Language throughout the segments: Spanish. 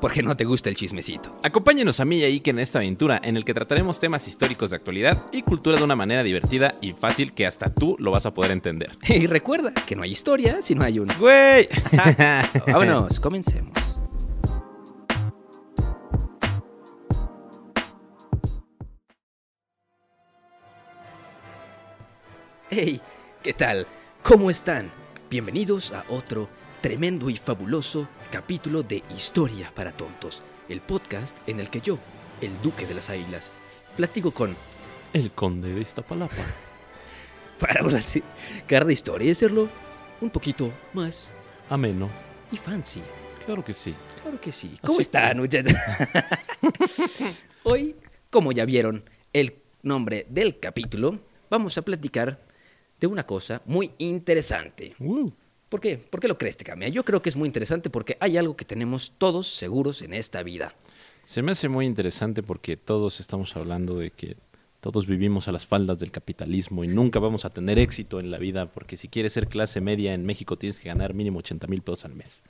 porque no te gusta el chismecito. Acompáñenos a mí y a Iker en esta aventura en el que trataremos temas históricos de actualidad y cultura de una manera divertida y fácil que hasta tú lo vas a poder entender. Y recuerda que no hay historia si no hay una. ¡Güey! Vámonos, comencemos. Hey, ¿qué tal? ¿Cómo están? Bienvenidos a otro tremendo y fabuloso capítulo de Historia para Tontos, el podcast en el que yo, el Duque de las Águilas, platico con El conde de Iztapalapa. para platicar de historia y hacerlo un poquito más Ameno. y fancy. Claro que sí. Claro que sí. ¿Cómo Así están, muchachos? Hoy, como ya vieron el nombre del capítulo, vamos a platicar de una cosa muy interesante. Uh, ¿Por qué? ¿Por qué lo crees, Tecamia? Yo creo que es muy interesante porque hay algo que tenemos todos seguros en esta vida. Se me hace muy interesante porque todos estamos hablando de que todos vivimos a las faldas del capitalismo y nunca vamos a tener éxito en la vida porque si quieres ser clase media en México tienes que ganar mínimo 80 mil pesos al mes.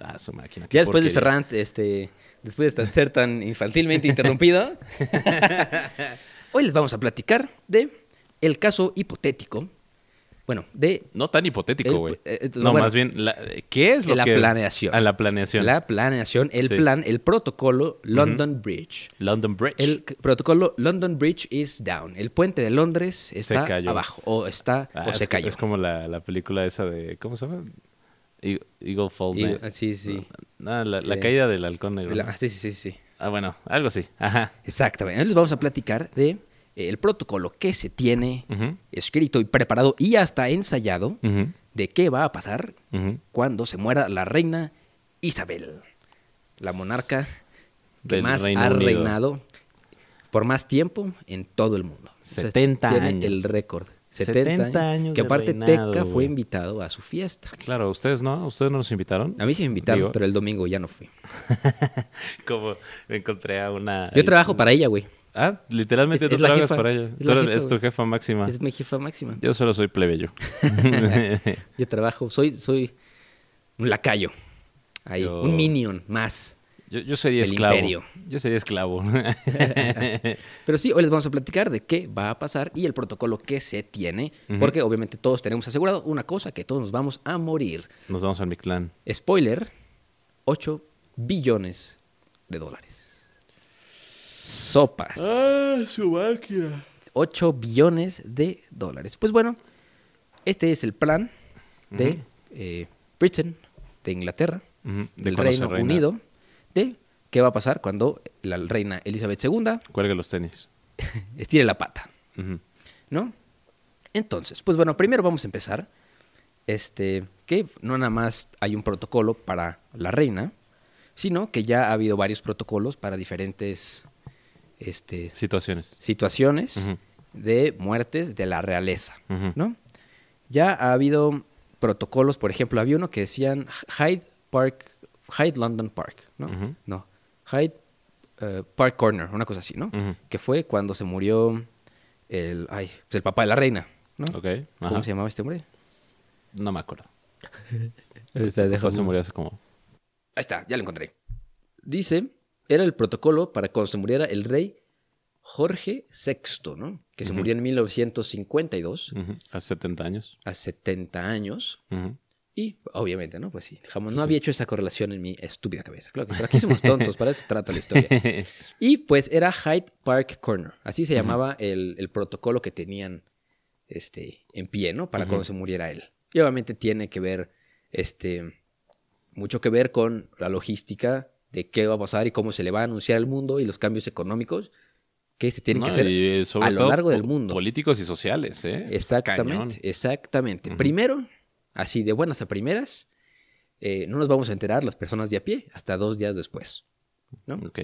Ah, su máquina. Ya después de cerrar, este, después de ser tan infantilmente interrumpido, hoy les vamos a platicar de el caso hipotético, bueno, de No tan hipotético, güey. eh, no, bueno, más bien, la- ¿qué es lo la que...? planeación. A la planeación. la planeación, el Sí. plan, el protocolo London Bridge. London Bridge. El protocolo London Bridge is down. El puente de Londres está abajo o está Ah, o es, se cayó. Es como la, la película esa de... ¿Cómo se llama? Eagle, Eagle Fall. Eagle- Man. sí, sí. No, la, la Eh, caída del halcón negro. La- ah, sí, sí, sí. Ah, bueno, algo así. Ajá. Exactamente. Hoy les vamos a platicar de el protocolo que se tiene escrito y preparado y hasta ensayado de qué va a pasar cuando se muera la reina Isabel, la monarca que Del más Reino ha Unido. reinado por más tiempo en todo el mundo. O sea, 70 tiene años. el récord. 70, 70 años Que de aparte reinado, Teca fue invitado a su fiesta. Claro, ¿ustedes no? ¿Ustedes no nos invitaron? A mí sí me invitaron, Digo, pero el domingo ya no fui. Como me encontré a una... Yo trabajo para ella, güey. Ah, literalmente Es- tú es trabajas para ella. es Tú la eres- jefa, es tu jefa máxima. Es mi jefa máxima. Yo solo soy plebeyo. Yo trabajo, soy, soy un lacayo. Ahí, Yo- un minion más. yo, yo sería esclavo. imperio. Yo sería esclavo. Pero sí, hoy les vamos a platicar de qué va a pasar y el protocolo que se tiene, porque obviamente todos tenemos asegurado una cosa, que todos nos vamos a morir. Nos vamos al Mictlán. Spoiler, 8 billones de dólares. Sopas. ¡Ah, su máquina! 8 billones de dólares. Pues bueno, este es el plan de eh, Britain, de Inglaterra, de del Reino reina. Unido, de qué va a pasar cuando la reina Elizabeth II Cuelga los tenis. estire la pata. ¿no? Entonces, pues bueno, primero vamos a empezar. Este, que no nada más hay un protocolo para la reina, sino que ya ha habido varios protocolos para diferentes este, Situaciones. situaciones de muertes de la realeza. ¿no? Ya ha habido protocolos, por ejemplo, había uno que decían Hyde Park, Hyde London Park, ¿no? No, Hyde eh, Park Corner, una cosa así, ¿no? Que fue cuando se murió el, ay, pues el papá de la reina, ¿no? Ok. ¿Cómo ajá. se llamaba este hombre? No me acuerdo. Dejo papá se murió hace como... Ahí está, ya lo encontré. Dice, era el protocolo para cuando se muriera el rey Jorge VI, ¿no? Que se murió en 1952, Ujú, Hace 70 años. a 70 años. Y obviamente, ¿no? Pues sí, jamás no había hecho esa correlación en mi estúpida cabeza. Claro que pero aquí somos tontos, para eso trata la historia. Y pues era Hyde Park Corner. Así se llamaba el, el protocolo que tenían este, en pie, ¿no? Para cuando se muriera él. Y obviamente tiene que ver, este, mucho que ver con la logística de qué va a pasar y cómo se le va a anunciar al mundo y los cambios económicos que se tienen No, que hacer eh, sobre a lo largo del mundo. Políticos y sociales, ¿eh? Exactamente, Cañón. exactamente. Primero, así de buenas a primeras, eh, no nos vamos a enterar las personas de a pie hasta dos días después. ¿no? Ok.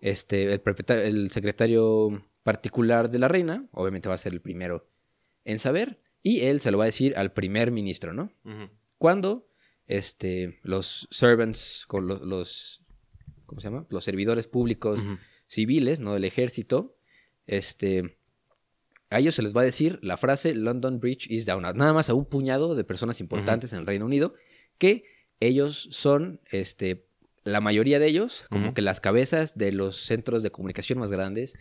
Este, el, secretario particular de la reina, obviamente va a ser el primero en saber, y él se lo va a decir al primer ministro, ¿no? Cuando este, los servants, con los, los- ¿cómo se llama? Los servidores públicos civiles, no del ejército, este, a ellos se les va a decir la frase London Bridge is down. Nada más a un puñado de personas importantes en el Reino Unido que ellos son, este, la mayoría de ellos, como que las cabezas de los centros de comunicación más grandes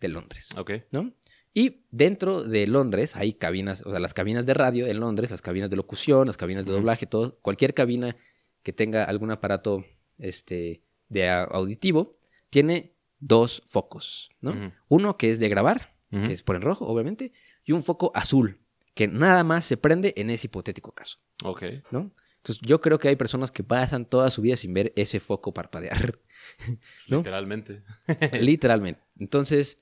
de Londres, Ok. ¿no? Y dentro de Londres hay cabinas, o sea, las cabinas de radio en Londres, las cabinas de locución, las cabinas de doblaje, todo, cualquier cabina que tenga algún aparato, este, de auditivo, tiene dos focos, ¿no? Uno que es de grabar, que es por en rojo, obviamente, y un foco azul, que nada más se prende en ese hipotético caso, Ok. ¿no? Entonces, yo creo que hay personas que pasan toda su vida sin ver ese foco parpadear, ¿no? Literalmente. Literalmente. Entonces,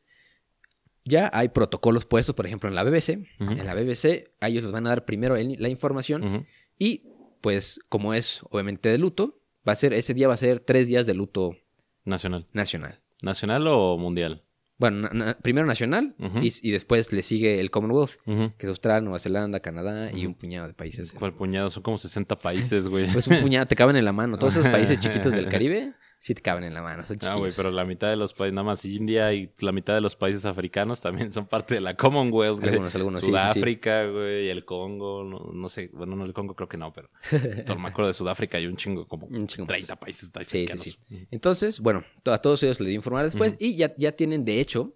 ya hay protocolos puestos, por ejemplo, en la BBC. En la BBC, a ellos les van a dar primero el- la información y, pues, como es obviamente de luto, va a ser, ese día va a ser tres días de luto Nacional. nacional. ¿Nacional o mundial? Bueno, na- na- primero nacional y, y después le sigue el Commonwealth, que es Australia, Nueva Zelanda, Canadá y un puñado de países. ¿Cuál puñado? Son como 60 países, güey. Pues un puñado, te caben en la mano. Todos esos países chiquitos del Caribe, sí te caben en la mano. Son Ah, güey, pero la mitad de los países, nada más India y la mitad de los países africanos también son parte de la Commonwealth, güey. Algunos, algunos, sí, sí, sí. Sudáfrica, güey, el Congo, no, no sé, bueno, no, el Congo creo que no, pero me acuerdo de Sudáfrica y un chingo, como Un chingo más. 30 países Sí, sí, sí. Entonces, bueno, a todos ellos les di informar después y ya, ya tienen, de hecho,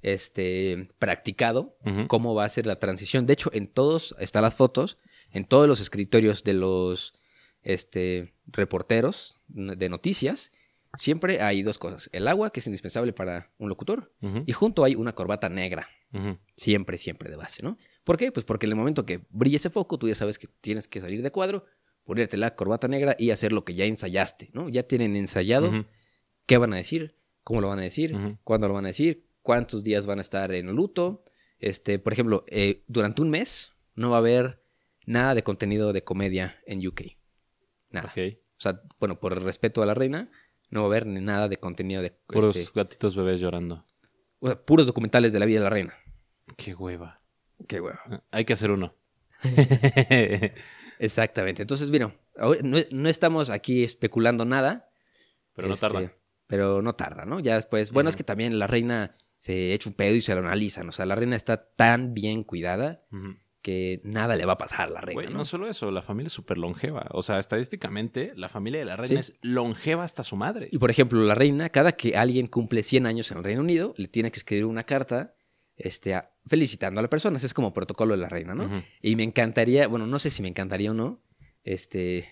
este, practicado cómo va a ser la transición. De hecho, en todos, están las fotos, en todos los escritorios de los este, reporteros de noticias, siempre hay dos cosas. El agua, que es indispensable para un locutor, y junto hay una corbata negra. Siempre, siempre de base, ¿no? ¿Por qué? Pues porque en el momento que brille ese foco, tú ya sabes que tienes que salir de cuadro, ponerte la corbata negra y hacer lo que ya ensayaste, ¿no? Ya tienen ensayado qué van a decir, cómo lo van a decir, cuándo lo van a decir, cuántos días van a estar en luto. Este, por ejemplo, eh, durante un mes no va a haber nada de contenido de comedia en UK. Nada. O sea, bueno, por el respeto a la reina, no va a haber ni nada de contenido de Puros este, gatitos bebés llorando. o sea, puros documentales de la vida de la reina. Qué hueva. Qué huevo. Hay que hacer uno. Exactamente. Entonces, ahora no, no estamos aquí especulando nada. Pero no este, tarda. Pero no tarda, ¿no? Ya después, bueno, es que también la reina se echa un pedo y se lo analizan. O sea, la reina está tan bien cuidada Ujú. Que nada le va a pasar a la reina, Güey, ¿no? no solo eso, la familia es súper longeva. O sea, estadísticamente, la familia de la reina Sí. es longeva hasta su madre. Y por ejemplo, la reina, cada que alguien cumple 100 años en el Reino Unido, le tiene que escribir una carta este, a- felicitando a la persona. Ese es como protocolo de la reina, ¿no? Y me encantaría, bueno, no sé si me encantaría o no, este,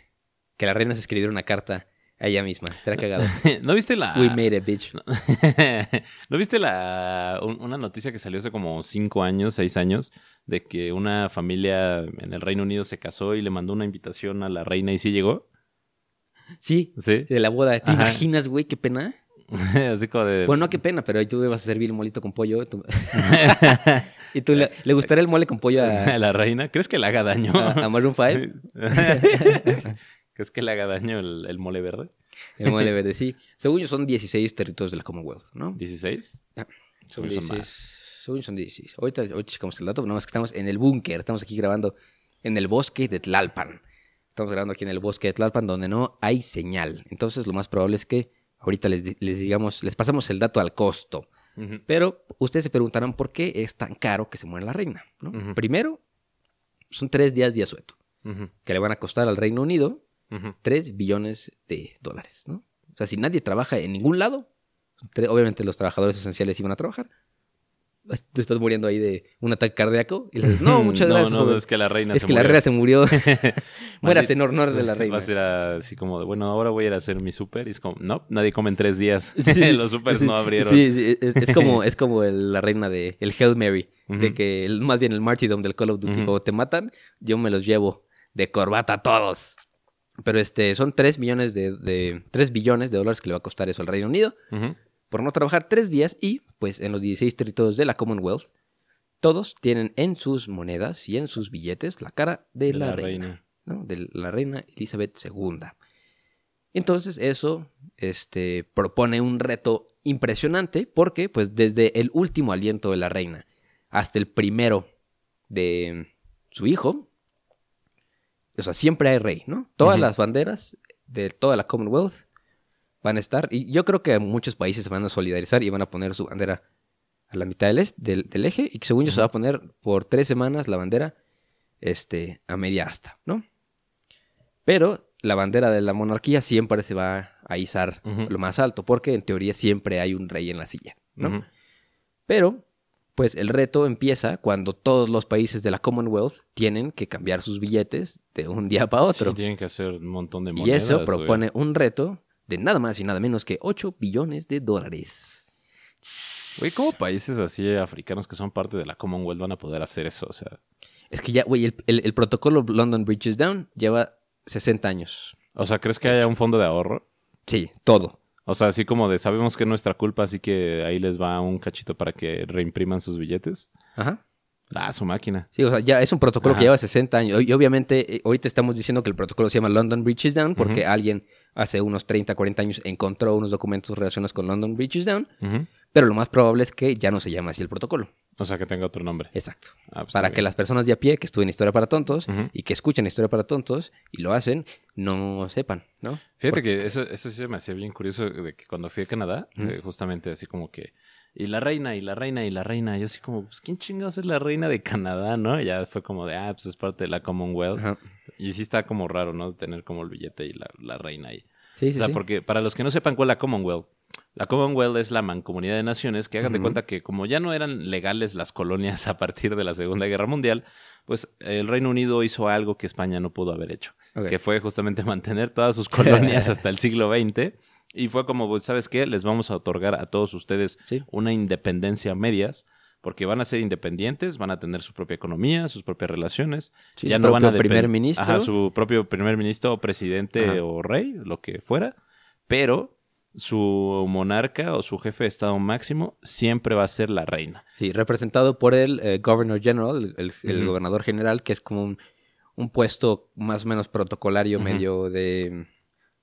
que la reina se escribiera una carta a ella misma. Estaría cagado. ¿No viste la... We made it, bitch. ¿No viste la un- una noticia que salió hace como cinco años, seis años, de que una familia en el Reino Unido se casó y le mandó una invitación a la reina y sí llegó? Sí, Sí. de la boda. ¿Te Ajá. imaginas, güey, qué pena? Así como de... Bueno, no, qué pena, pero ahí tú vas a servir el molito con pollo. tú- y tú le, le gustaría el mole con pollo a, a la reina. ¿Crees que le haga daño? a, a Maroon 5. ¿Crees que le haga daño el, el mole verde? El mole verde, sí. Según yo, son 16 territorios de la Commonwealth, ¿no? ¿16? Son Son 16. más. Según yo son 16. Ahorita, ahorita checamos el dato, nada más que estamos en el búnker. Estamos aquí grabando en el bosque de Tlalpan. Estamos grabando aquí en el bosque de Tlalpan donde no hay señal. Entonces, lo más probable es que ahorita les, les digamos, les pasamos el dato al costo. Pero ustedes se preguntarán por qué es tan caro que se muera la reina. ¿no? Primero, son tres días de asueto, que le van a costar al Reino Unido Ujú. 3 billones de dólares. ¿no? O sea, si nadie trabaja en ningún lado, obviamente los trabajadores esenciales iban a trabajar. te estás muriendo ahí de un ataque cardíaco. Y le dices, no, muchas No, gracias. no, joven. es que la reina Es se que la murió. reina se murió. Mueras en honor de la Va reina. a ser así como de, bueno, ahora voy a ir a hacer mi súper. Y es como, no, nadie come en tres días. Sí, Los súpers sí, no abrieron. Sí, sí, es, es como, es como el- la reina de el Hail Mary. De que, el- más bien el martyrdom del Call of Duty. Ujú. Cuando te matan, yo me los llevo de corbata a todos. Pero este, son 3 millones de, de 3 billones de dólares que le va a costar eso al Reino Unido por no trabajar 3 días y, pues, en los 16 territorios de la Commonwealth, todos tienen en sus monedas y en sus billetes la cara de, De la, la reina, reina. ¿no? De la reina Elizabeth II. Entonces, eso este, propone un reto impresionante porque, pues, desde el último aliento de la reina hasta el primero de su hijo, o sea, siempre hay rey, ¿no? Todas las banderas de toda la Commonwealth van a estar, y yo creo que muchos países se van a solidarizar y van a poner su bandera a la mitad del, est- del, del eje, y que según yo se va a poner por tres semanas la bandera este, a media asta, ¿no? Pero la bandera de la monarquía siempre se va a izar lo más alto, porque en teoría siempre hay un rey en la silla, ¿no? Pero, pues el reto empieza cuando todos los países de la Commonwealth tienen que cambiar sus billetes de un día para otro. Sí, tienen que hacer un montón de y monedas. eso güey. propone un reto de nada más y nada menos que 8 billones de dólares. Güey, ¿cómo países así africanos que son parte de la Commonwealth van a poder hacer eso? O sea, Es que ya, güey, el, el- el protocolo London Bridges Down lleva 60 años. o sea, ¿crees que haya un fondo de ahorro? Sí, todo. O sea, así como de sabemos que es nuestra culpa, así que ahí les va un cachito para que reimpriman sus billetes. Ajá. Ah, su máquina. Sí, o sea, ya es un protocolo Ajá. que lleva 60 años. Y obviamente, eh, ahorita estamos diciendo que el protocolo se llama London Bridges Down porque alguien hace unos 30, 40 años encontró unos documentos relacionados con London Bridges Down. Pero lo más probable es que ya no se llame así el protocolo. O sea, que tenga otro nombre. Exacto. Ah, pues para que bien. las personas de a pie que estudian Historia para Tontos y que escuchen Historia para Tontos y lo hacen, no sepan, ¿no? Fíjate que eso, eso sí me hacía bien curioso de que cuando fui a Canadá, eh, justamente así como que. Y la reina, y la reina, y la reina. Yo así como, pues, ¿quién chingados es la reina de Canadá, no? Y ya fue como de, ah, pues es parte de la Commonwealth. Ajá. Y sí está como raro, ¿no? Tener como el billete y la, la reina ahí. Sí, sí, o sea, sí. porque para los que no sepan cuál es la Commonwealth, la Commonwealth es la mancomunidad de naciones que hagan de cuenta que como ya no eran legales las colonias a partir de la Segunda Guerra Mundial, pues el Reino Unido hizo algo que España no pudo haber hecho, que fue justamente mantener todas sus colonias hasta el siglo XX. Y fue como, pues, ¿sabes qué? Les vamos a otorgar a todos ustedes Sí. una independencia a medias, porque van a ser independientes, van a tener su propia economía, sus propias relaciones. Sí, ya su no van a primer ministro. Ajá, su propio primer ministro o presidente Ajá. o rey, lo que fuera. Pero su monarca o su jefe de Estado máximo siempre va a ser la reina. Sí, representado por el eh, Governor General, el, el- el Ujú. gobernador general, que es como un, un puesto más o menos protocolario, medio de.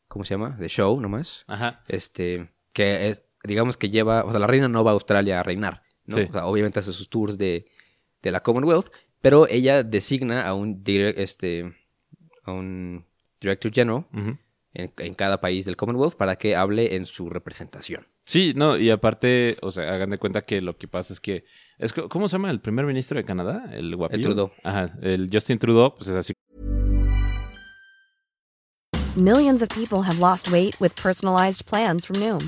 ¿Cómo se llama? De show nomás. Ajá. Este. Que es, digamos que lleva. O sea, la reina no va a Australia a reinar. ¿No? Sí. O sea, obviamente hace sus tours de, de la Commonwealth, pero ella designa a un, dire- este, a un Director General en, en cada país del Commonwealth para que hable en su representación. Sí, no, y aparte, o sea, hagan de cuenta que lo que pasa es que, es ¿cómo se llama el primer ministro de Canadá? El guapillo. Trudeau. Ajá, el Justin Trudeau, pues es así Millions of people have lost weight with personalized plans from Noom,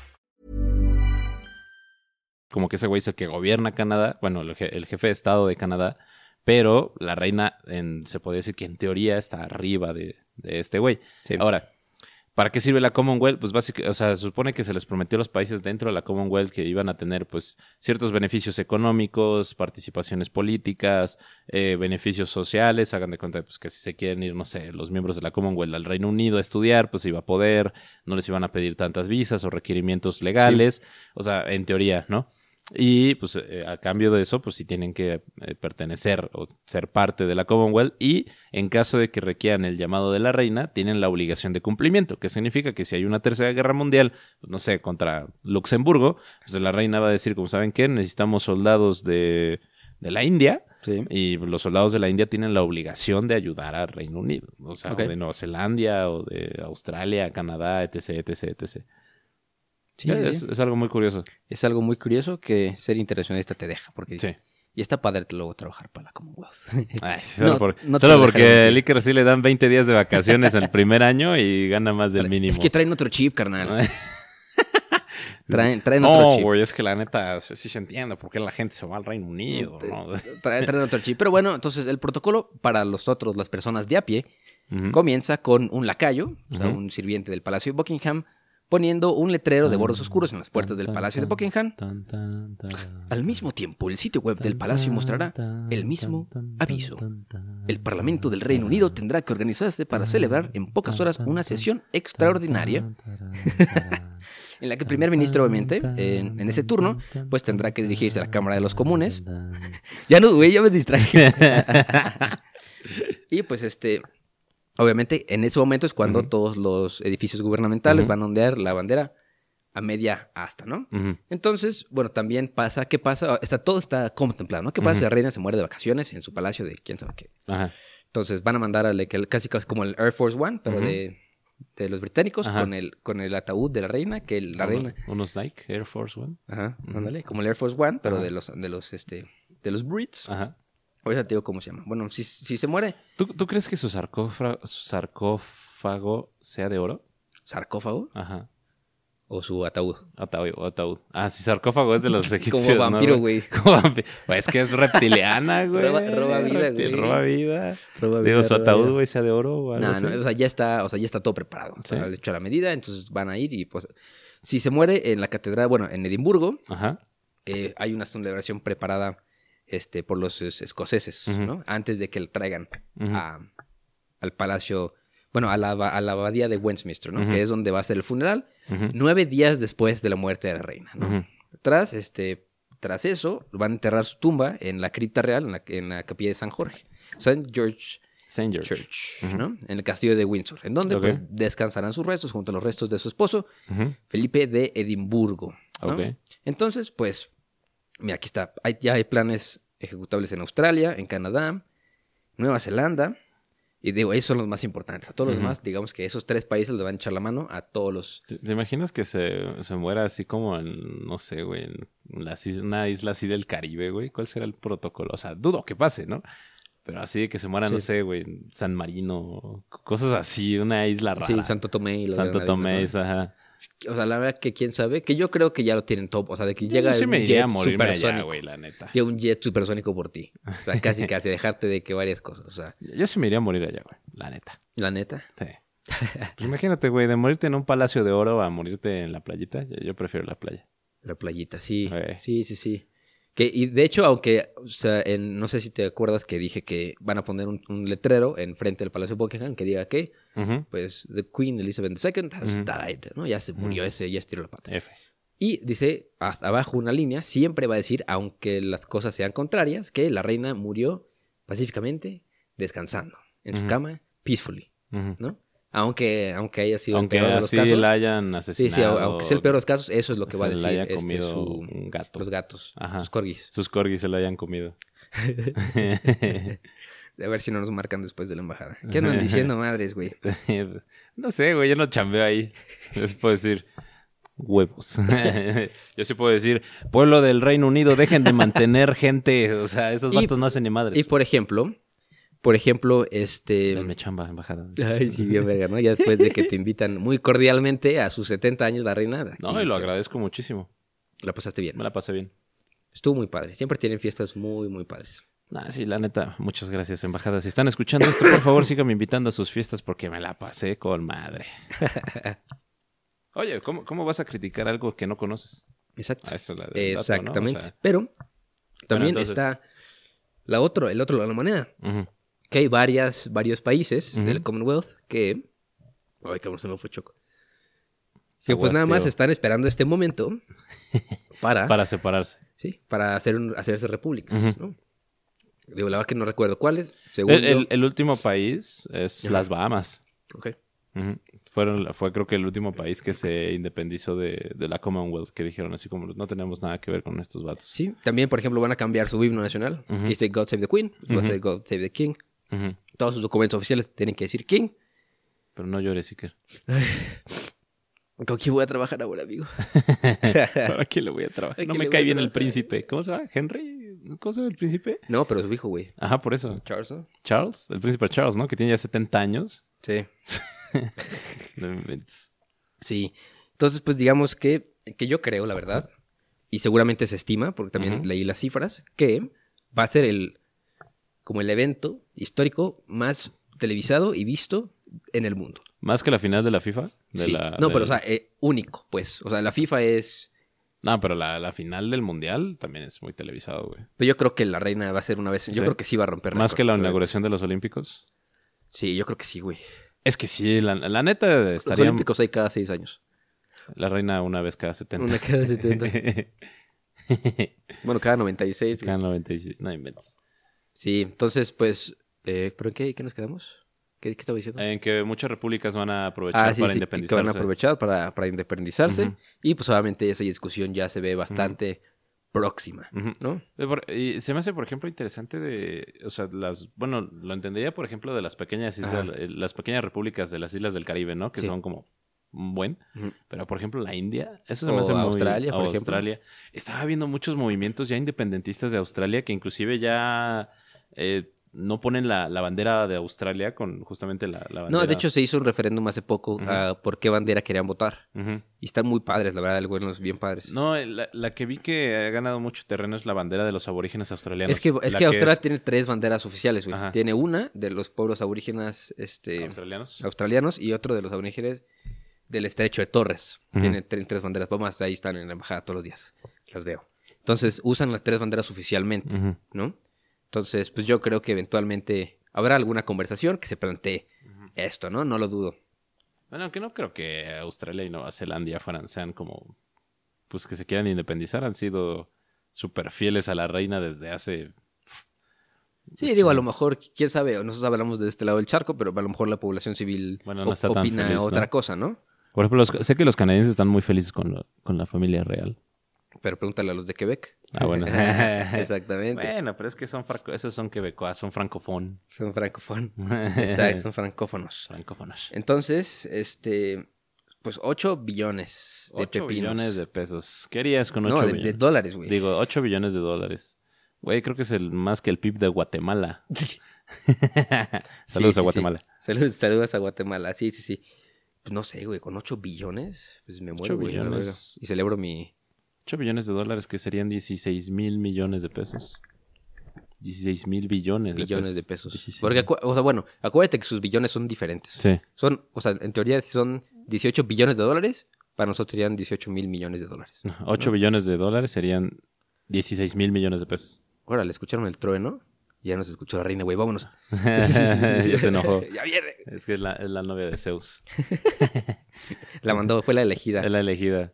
Como que ese güey es el que gobierna Canadá, bueno, el, je- el jefe de Estado de Canadá, pero la reina en- se podría decir que en teoría está arriba de, de este güey. Sí. Ahora, ¿para qué sirve la Commonwealth? Pues básicamente, o sea, se supone que se les prometió a los países dentro de la Commonwealth que iban a tener pues ciertos beneficios económicos, participaciones políticas, eh, beneficios sociales, hagan de cuenta pues que si se quieren ir, no sé, los miembros de la Commonwealth al Reino Unido a estudiar, pues iba a poder, no les iban a pedir tantas visas o requerimientos legales, o sea, en teoría, ¿no? Y pues eh, a cambio de eso, pues sí tienen que eh, pertenecer o ser parte de la Commonwealth y en caso de que requieran el llamado de la reina, tienen la obligación de cumplimiento, que significa que si hay una tercera guerra mundial, pues, no sé, contra Luxemburgo, pues la reina va a decir, como saben qué, necesitamos soldados de, de la India Sí. Y los soldados de la India tienen la obligación de ayudar al Reino Unido. O sea, o de Nueva Zelanda o de Australia, Canadá, etc, etc, etc. Sí, es, sí. es algo muy curioso. Es algo muy curioso que ser internacionalista te deja. Porque Sí. Y está padre luego trabajar para la Commonwealth. Ay, solo No, por- no solo lo porque el. Iker sí le dan 20 días de vacaciones el primer año y gana más del mínimo. Es que traen otro chip, carnal. traen, traen otro No, chip. güey, es que la neta sí se entiende por qué la gente se va al Reino Unido, ¿no? Traen, traen otro chip. Pero bueno, entonces el protocolo para nosotros, las personas de a pie, comienza con un lacayo, o sea, un sirviente del Palacio de Buckingham, poniendo un letrero de bordes oscuros en las puertas del Palacio de Buckingham. Al mismo tiempo, el sitio web del palacio mostrará el mismo aviso. El Parlamento del Reino Unido tendrá que organizarse para celebrar en pocas horas una sesión extraordinaria en la que el primer ministro, obviamente, en, en ese turno, pues tendrá que dirigirse a la Cámara de los Comunes. Ya no, güey, ya me distraje. y pues este, obviamente, en ese momento es cuando todos los edificios gubernamentales van a ondear la bandera a media asta, ¿no? Entonces, bueno, también pasa, ¿qué pasa? Está, todo está contemplado, ¿no? ¿Qué pasa si la reina se muere de vacaciones en su palacio de quién sabe qué? Ajá. Entonces van a mandar a que casi, como el Air Force One, pero de, de los británicos, Ajá. con el, con el ataúd de la reina, que el- la reina, Unos Nike Air Force One. ajá, ándale, como el Air Force One, pero Ajá. de los, de los, este, de los Brits. Ajá. Ahorita te digo cómo se llama. Bueno, si, si se muere, ¿Tú, tú crees que su, sarcófago sea de oro? sarcófago Ajá. o su ataúd. Ataúd, ataúd. Ah, sí, sarcófago es de los egipcios. Como ¿no, vampiro, güey. Como vampiro. Es que es reptiliana, güey. Roba- roba vida, güey. Roba vida. Roba Digo, su ataúd, güey, sea de oro o algo No, así. no, o sea, ya está, o sea, ya está todo preparado. O sea, Sí. le hecho a la medida, entonces van a ir y pues si se muere en la catedral, bueno, en Edimburgo, Ajá. eh, hay una celebración preparada este, por los es- escoceses. ¿no? Antes de que le traigan a- al palacio, bueno, a la, a la abadía de Westminster, ¿no? Que es donde va a ser el funeral, nueve días después de la muerte de la reina, ¿no? Tras, este, tras eso, van a enterrar su tumba en la cripta real, en la, en la capilla de San Jorge, St. George Saint George. Church. ¿no? En el castillo de Windsor, en donde pues, descansarán sus restos junto a los restos de su esposo. Felipe de Edimburgo. Entonces, pues, mira, aquí está. Hay- ya hay planes ejecutables en Australia, en Canadá, Nueva Zelanda. Y digo, esos son los más importantes. A todos los demás, digamos que esos tres países le van a echar la mano a todos los... ¿Te, te imaginas que se, se muera así como en, no sé, güey, en is- una isla así del Caribe, güey? ¿Cuál será el protocolo? O sea, dudo que pase, ¿no? Pero así de que se muera, no sé, güey, en San Marino, cosas así, una isla rara. Sí, Santo Tomé y las Santo Tomé, ajá. O sea, la verdad que quién sabe, que yo creo que ya lo tienen top. O sea, de que Yo llega sí un me iría a jet supersónico. güey, la neta. Llega un jet supersónico por ti. O sea, casi casi dejarte de que varias cosas. O sea, Yo sí me iría a morir allá, güey, la neta. la neta. Sí. Pues imagínate, güey, de morirte en un palacio de oro a morirte en la playita, yo, prefiero la playa. La playita, sí. Sí, sí, sí. Que, y de hecho, aunque, o sea, en- no sé si te acuerdas que dije que van a poner un, un letrero enfrente del Palacio de Buckingham que diga que, Ujú. pues, the Queen Elizabeth II has Ujú. died, ¿no? Ya se murió ese, ya estiró la pata. F. Y dice, hasta abajo una línea, siempre va a decir, aunque las cosas sean contrarias, que la reina murió pacíficamente, descansando, en su cama, peacefully. ¿no? Aunque, aunque haya sido Aunque el peor de los así casos. la hayan Sí, asesinado. sí, aunque sea el peor de los casos, eso es lo que va a la decir haya este, su- un gato. los gatos, Ajá. sus corgis. Sus corgis se lo hayan comido. A ver si no nos marcan después de la embajada. ¿Qué andan diciendo, madres, güey? no sé, güey, yo no chambeo ahí. Les puedo decir huevos. yo sí puedo decir, pueblo del Reino Unido, dejen de mantener gente. O sea, esos Y- vatos no hacen ni madres. Y por ejemplo, por ejemplo, este... Denme chamba, embajada. Ay, sí, bien verga, ¿no? Ya después de que te invitan muy cordialmente a sus 70 años la reina. aquí, No, y lo agradezco muchísimo. La pasaste bien. Me la pasé bien. Estuvo muy padre. Siempre tienen fiestas muy, muy padres. Nah, sí, la neta, muchas gracias, embajada. Si están escuchando esto, por favor, síganme invitando a sus fiestas porque me la pasé con madre. Oye, ¿cómo, cómo vas a criticar algo que no conoces? Exacto. Ah, eso es la del dato, ¿no? O Exactamente. sea, Pero también entonces- está la otro, el otro lado de la moneda. ujú. Que hay varias, varios países del Commonwealth que... Ay, cabrón, se me fue choco. Que pues nada más están esperando este momento para... Para separarse. Sí, para hacer un- hacerse repúblicas. Digo, la verdad que no recuerdo cuáles. Según El, yo- el- el último país es Ajá. las Bahamas. Ok. Fueron, fue creo que el último país que se independizó de, de la Commonwealth, que dijeron así como no tenemos nada que ver con estos vatos. Sí, también, por ejemplo, van a cambiar su himno nacional. Ujú. Dice God Save the Queen, va a ser God Save the King. Todos sus documentos oficiales tienen que decir King. Pero no llores, Iker. ¿Con quién voy a trabajar ahora, amigo? ¿Para quién le voy a trabajar? ¿A No quién me cae bien el príncipe. ¿Cómo se llama? ¿Henry? ¿Cómo se llama el príncipe? No, pero su hijo, güey. Ajá, por eso. Charles, ¿no? Charles, el príncipe Charles, ¿no? Que tiene ya 70 años. Sí. No me inventes. Sí. Entonces, pues digamos que, que yo creo, la verdad, y seguramente se estima, porque también leí las cifras, que va a ser el como el evento histórico más televisado y visto en el mundo. Más que la final de la FIFA. De Sí. la, no, pero o sea, eh, único, pues. O sea, la FIFA es... No, pero la, la final del mundial también es muy televisado, güey. Pero yo creo que la reina va a ser una vez... Yo Sí. creo que sí va a romper Más que la inauguración de los Olímpicos. Sí, yo creo que sí, güey. Es que sí, la, la neta Los estaría Olímpicos hay cada seis años. la reina una vez cada 70. Una cada 70. Bueno, cada 96. güey. cada 96. No inventes. Sí, entonces, pues... Eh, ¿Pero en qué, qué nos quedamos? ¿Qué, qué estaba diciendo? En que muchas repúblicas van a aprovechar Ah, sí, para sí, que- que independizarse. van a aprovechar para, para independizarse. Y pues obviamente esa discusión ya se ve bastante próxima. ¿no? Eh, Y se me hace, por ejemplo, interesante de, o sea, las, bueno, lo entendería, por ejemplo, de las pequeñas islas, eh, las pequeñas repúblicas de las islas del Caribe, ¿no? Que Sí. son como un buen, pero por ejemplo la India, eso se O me hace muy... Australia, por o ejemplo. Australia. Estaba viendo muchos movimientos ya independentistas de Australia que inclusive ya eh, no ponen la, la bandera de Australia con justamente la, la bandera. No, de hecho se hizo un referéndum hace poco a por qué bandera querían votar. Y están muy padres, la verdad, algunos bien padres. No, la, la que vi que ha ganado mucho terreno es la bandera de los aborígenes australianos. es que, es que Australia es- tiene tres banderas oficiales, güey. Tiene una de los pueblos aborígenes este, ¿Australianos? australianos y otro de los aborígenes del estrecho de Torres. Ujú. Tiene tre- tres banderas. Vamos, ahí están en la embajada todos los días. Las veo. Entonces, usan las tres banderas oficialmente. ¿no? Entonces, pues yo creo que eventualmente habrá alguna conversación que se plantee esto, ¿no? No lo dudo. Bueno, aunque no creo que Australia y Nueva Zelanda fueran, sean como, pues que se quieran independizar, han sido súper fieles a la reina desde hace... Sí, digo, a lo mejor, quién sabe, nosotros hablamos de este lado del charco, pero a lo mejor la población civil Bueno, no está tan opina feliz, ¿no? otra cosa, ¿no? Por ejemplo, los- sé que los canadienses están muy felices con, la- con la familia real. Pero pregúntale a los de Quebec. Ah, bueno. Exactamente. Bueno, pero es que son franco- esos son quebecois, son francofón. Son francófonos. Exacto, son francófonos. Francófonos. Entonces, este, pues 8 billones de 8 pepinos. billones de pesos. ¿Qué harías con 8 No, de, de billones? dólares, güey. Digo, 8 billones de dólares. Güey, creo que es el más que el PIB de Guatemala. Saludos Sí, a Guatemala. sí. Saludos, saludos a Guatemala. Sí, sí, sí. Pues no sé, güey, con 8 billones, pues me muero, Ocho güey. a la billones. Y celebro mi... 8 billones de dólares que serían 16 mil millones de pesos. 16 mil billones, billones de de pesos. pesos. 16 Porque, o sea, bueno, acuérdate que sus billones son diferentes. Sí. Son, o sea, en teoría son 18 billones de dólares, para nosotros serían 18 mil millones de dólares. 8 billones de dólares serían 16 mil millones de pesos. Órale, ¿escucharon el trueno? Ya nos escuchó la reina, güey, vámonos. ya se enojó. ya viene. Es que es la, es la novia de Zeus. La mandó, fue la elegida Es la elegida.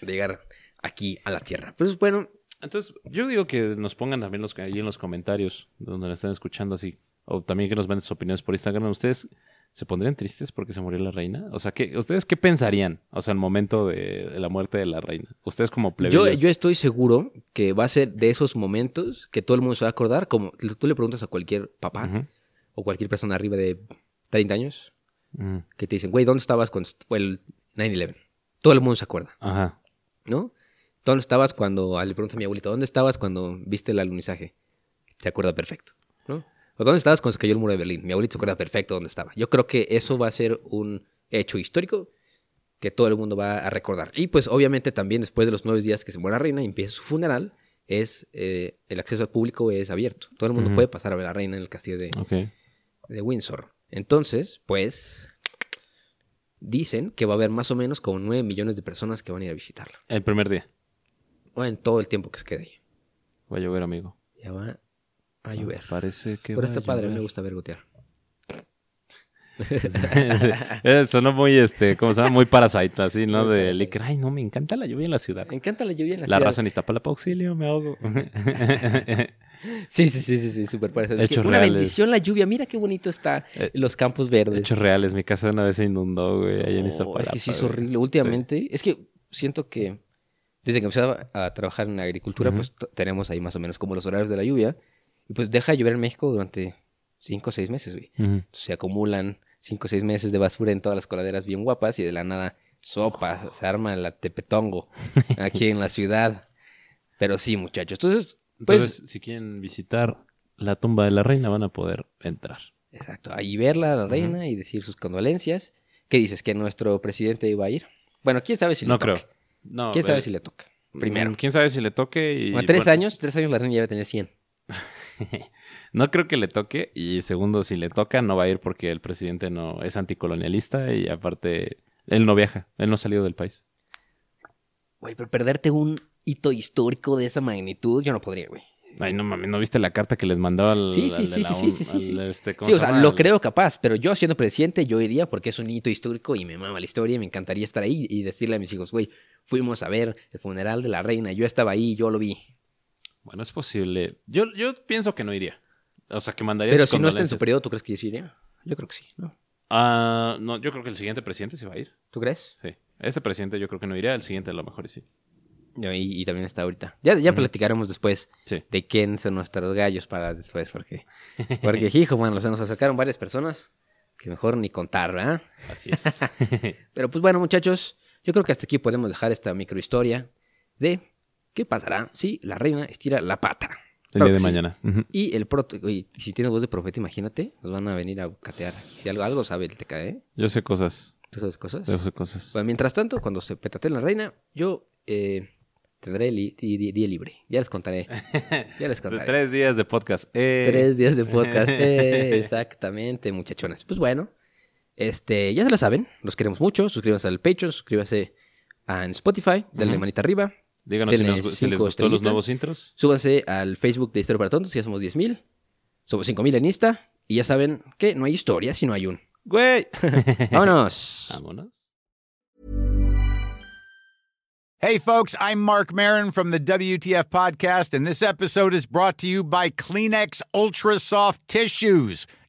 de llegar aquí a la Tierra. Pues bueno, Entonces, yo digo que nos pongan también los, ahí en los comentarios donde nos están escuchando así. O también que nos manden sus opiniones por Instagram. ¿Ustedes se pondrían tristes porque se murió la reina? O sea, ¿qué, ¿ustedes qué pensarían? O sea, el momento de, la muerte de la reina. Ustedes como yo, plebeyos. yo estoy seguro que va a ser de esos momentos que todo el mundo se va a acordar, como tú le preguntas a cualquier papá Ujú. o cualquier persona arriba de 30 años, que te dicen, güey, ¿dónde estabas cuando fue el 9-11? Todo el mundo se acuerda, Ajá. ¿no? ¿Dónde estabas cuando, ah, le pregunto a mi abuelito, ¿dónde estabas cuando viste el alunizaje? Se acuerda perfecto, ¿no? ¿O dónde estabas cuando se cayó el muro de Berlín? Mi abuelito se acuerda perfecto dónde estaba. Yo creo que eso va a ser un hecho histórico que todo el mundo va a recordar. Y pues obviamente también después de los nueve días que se muere la reina y empieza su funeral, es eh, el acceso al público es abierto. Todo el mundo puede pasar a ver a la reina en el castillo de Windsor. Entonces, pues, dicen que va a haber más o menos como 9 millones de personas que van a ir a visitarla. El primer día. O en todo el tiempo que se quede ahí. Va a llover, amigo. Ya va a llover. Parece que Pero va está a padre, me gusta ver gotear. Eh, Sonó muy, este, ¿cómo se llama? Muy parasite, así, ¿no? De Licker. Ay, no, me encanta la lluvia en la ciudad. Me encanta la lluvia en la, La ciudad. raza en Iztapalapa, auxilio, me ahogo. Sí, sí, sí, sí, sí, súper parecido. Hechos Una reales. bendición la lluvia. Mira qué bonito está Eh, los campos verdes. Hechos reales, mi casa una vez se inundó, güey, ahí en Iztapalapa. es que sí es horrible. Últimamente, es que siento que desde que empecé a, trabajar en la agricultura, pues tenemos ahí más o menos como los horarios de la lluvia. Y pues deja de llover en México durante cinco o seis meses, güey. Se acumulan cinco o seis meses de basura en todas las coladeras bien guapas y de la nada sopa, se arma la tepetongo aquí en la ciudad. Pero sí, muchachos. Entonces, pues, Entonces, si quieren visitar la tumba de la reina, van a poder entrar. exacto, ahí verla a la reina y decir sus condolencias. ¿Qué dices? ¿Que nuestro presidente iba a ir? Bueno, quién sabe si no le toca. creo. No, ¿Quién sabe eh, si le toca? Primero. ¿Quién sabe si le toque? Y, Bueno, tres bueno, años, tres años la reina ya va a tener 100. No creo que le toque. Y segundo, si le toca, no va a ir porque el presidente no es anticolonialista y aparte, él no viaja. Él no ha salido del país. Güey, pero perderte un hito histórico de esa magnitud, yo no podría, güey. Ay, no mames, ¿no viste la carta que les mandó al. Sí, sí, al sí, sí, sí, sí, sí, sí. este, ¿cómo Sí, o se sea, lo creo capaz, pero yo siendo presidente, yo iría porque es un hito histórico y me mama la historia y me encantaría estar ahí y decirle a mis hijos, güey, fuimos a ver el funeral de la reina, yo estaba ahí, yo lo vi. Bueno, es posible. Yo, yo pienso que no iría. O sea, que mandaría Pero sus si no está en su periodo, ¿tú crees que iría? Yo creo que sí, ¿no? Ah, no, yo creo que el siguiente presidente se va a ir. ¿Tú crees? Sí. Ese presidente yo creo que no iría. El siguiente a lo mejor sí. Y, y también está ahorita. Ya, ya platicaremos después Sí. de quién son nuestros gallos para después, porque, porque hijo, bueno, se nos acercaron varias personas que mejor ni contar, ¿verdad? Así es. Pero pues bueno, muchachos, yo creo que hasta aquí podemos dejar esta microhistoria de qué pasará si la reina estira la pata. El Claro día de sí. mañana. Y el proto, y si tienes voz de profeta, imagínate, nos van a venir a catear. Si algo, algo sabe el TK, ¿eh? Yo sé cosas. ¿Tú sabes cosas? Yo sé cosas. Bueno, mientras tanto, cuando se petatee la reina, yo eh, tendré li- día libre. Ya les contaré. Ya les contaré. tres días de podcast. Eh. Tres días de podcast. Eh, exactamente, muchachones. Pues bueno, este, ya se lo saben. Los queremos mucho. Suscríbanse al Patreon, suscríbanse a en Spotify, denle Ujú. manita arriba. Díganos si, nos- si les gustó los nuevos intros. Súbanse al Facebook de Historia para Tontos, ya somos 10.000. Somos 5.000 en Insta. Y ya saben que no hay historia si no hay un. ¡Güey! ¡Vámonos! Vámonos. Hey, folks, I'm Mark Marin from the WTF Podcast, and this episode is brought to you by Kleenex Ultra Soft Tissues,